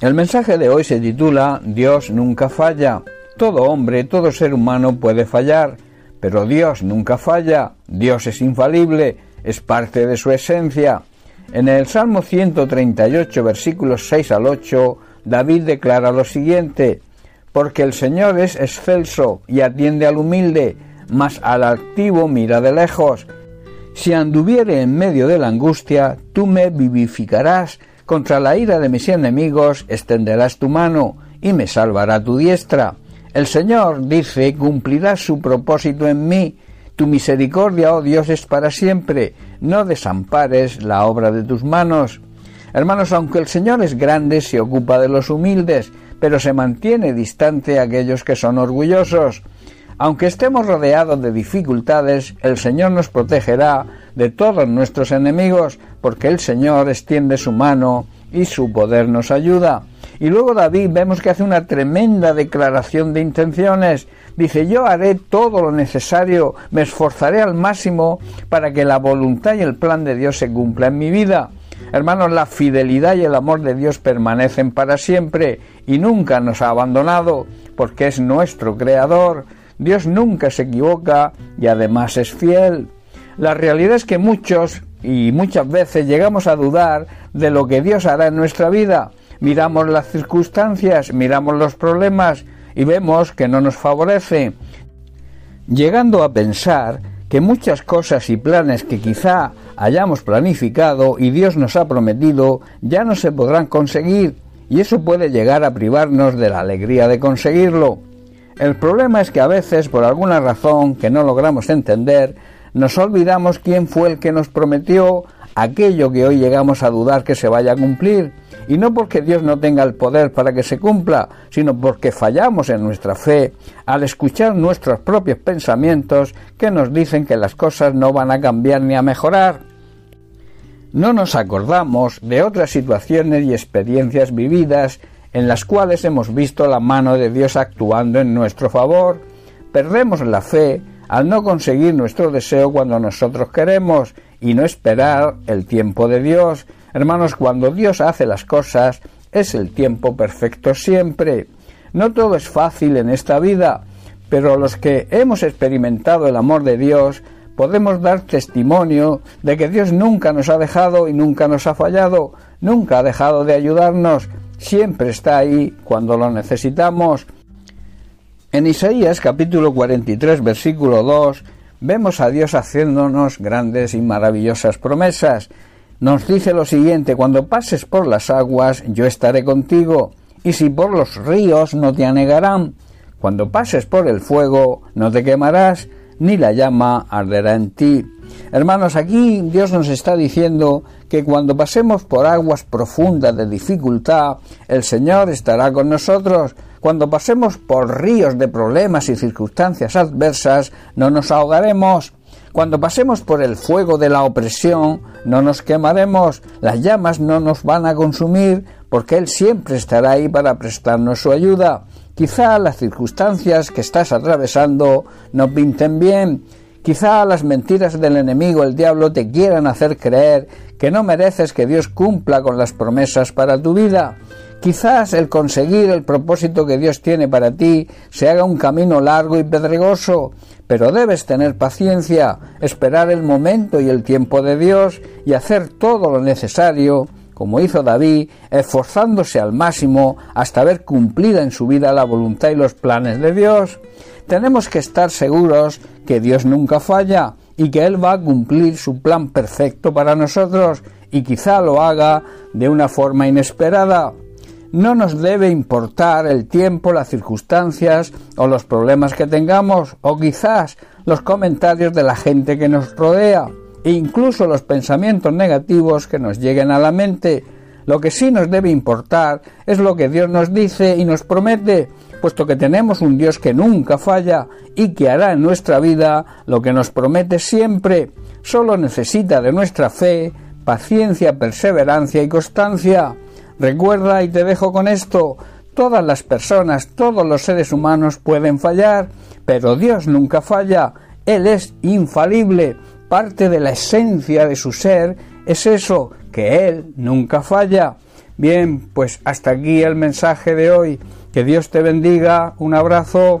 El mensaje de hoy se titula Dios nunca falla. Todo hombre, todo ser humano puede fallar, pero Dios nunca falla. Dios es infalible, es parte de su esencia. En el Salmo 138, versículos 6 al 8, David declara lo siguiente, porque el Señor es excelso y atiende al humilde, mas al activo mira de lejos. Si anduviere en medio de la angustia, tú me vivificarás, contra la ira de mis enemigos extenderás tu mano y me salvará tu diestra. El Señor dice, cumplirá su propósito en mí. Tu misericordia, oh Dios, es para siempre. No desampares la obra de tus manos. Hermanos, aunque el Señor es grande, se ocupa de los humildes, pero se mantiene distante a aquellos que son orgullosos. Aunque estemos rodeados de dificultades, el Señor nos protegerá de todos nuestros enemigos, porque el Señor extiende su mano y su poder nos ayuda. Y luego David vemos que hace una tremenda declaración de intenciones. Dice, yo haré todo lo necesario, me esforzaré al máximo para que la voluntad y el plan de Dios se cumpla en mi vida. Hermanos, la fidelidad y el amor de Dios permanecen para siempre y nunca nos ha abandonado, porque es nuestro Creador, Dios nunca se equivoca y además es fiel. La realidad es que muchos y muchas veces llegamos a dudar de lo que Dios hará en nuestra vida. Miramos las circunstancias, miramos los problemas y vemos que no nos favorece, llegando a pensar que muchas cosas y planes que quizá hayamos planificado y Dios nos ha prometido ya no se podrán conseguir y eso puede llegar a privarnos de la alegría de conseguirlo. El problema es que a veces, por alguna razón que no logramos entender, nos olvidamos quién fue el que nos prometió aquello que hoy llegamos a dudar que se vaya a cumplir. Y no porque Dios no tenga el poder para que se cumpla, sino porque fallamos en nuestra fe al escuchar nuestros propios pensamientos que nos dicen que las cosas no van a cambiar ni a mejorar. No nos acordamos de otras situaciones y experiencias vividas en las cuales hemos visto la mano de Dios actuando en nuestro favor. Perdemos la fe al no conseguir nuestro deseo cuando nosotros queremos y no esperar el tiempo de Dios. Hermanos, cuando Dios hace las cosas, es el tiempo perfecto siempre. No todo es fácil en esta vida, pero los que hemos experimentado el amor de Dios podemos dar testimonio de que Dios nunca nos ha dejado y nunca nos ha fallado, nunca ha dejado de ayudarnos, siempre está ahí cuando lo necesitamos. En Isaías capítulo 43 versículo 2 vemos a Dios haciéndonos grandes y maravillosas promesas. Nos dice lo siguiente, cuando pases por las aguas yo estaré contigo, y si por los ríos no te anegarán, cuando pases por el fuego no te quemarás, ni la llama arderá en ti. Hermanos, aquí Dios nos está diciendo que cuando pasemos por aguas profundas de dificultad, el Señor estará con nosotros. Cuando pasemos por ríos de problemas y circunstancias adversas, no nos ahogaremos. Cuando pasemos por el fuego de la opresión, no nos quemaremos, las llamas no nos van a consumir, porque Él siempre estará ahí para prestarnos su ayuda. Quizá las circunstancias que estás atravesando no pinten bien, Quizá las mentiras del enemigo, el diablo, te quieran hacer creer que no mereces que Dios cumpla con las promesas para tu vida. Quizás el conseguir el propósito que Dios tiene para ti se haga un camino largo y pedregoso, pero debes tener paciencia, esperar el momento y el tiempo de Dios y hacer todo lo necesario, como hizo David, esforzándose al máximo hasta ver cumplida en su vida la voluntad y los planes de Dios tenemos que estar seguros que Dios nunca falla y que Él va a cumplir su plan perfecto para nosotros y quizá lo haga de una forma inesperada. No nos debe importar el tiempo, las circunstancias o los problemas que tengamos o quizás los comentarios de la gente que nos rodea e incluso los pensamientos negativos que nos lleguen a la mente. Lo que sí nos debe importar es lo que Dios nos dice y nos promete puesto que tenemos un Dios que nunca falla y que hará en nuestra vida lo que nos promete siempre. Solo necesita de nuestra fe, paciencia, perseverancia y constancia. Recuerda y te dejo con esto. Todas las personas, todos los seres humanos pueden fallar, pero Dios nunca falla. Él es infalible. Parte de la esencia de su ser es eso, que Él nunca falla. Bien, pues hasta aquí el mensaje de hoy. Que Dios te bendiga. Un abrazo.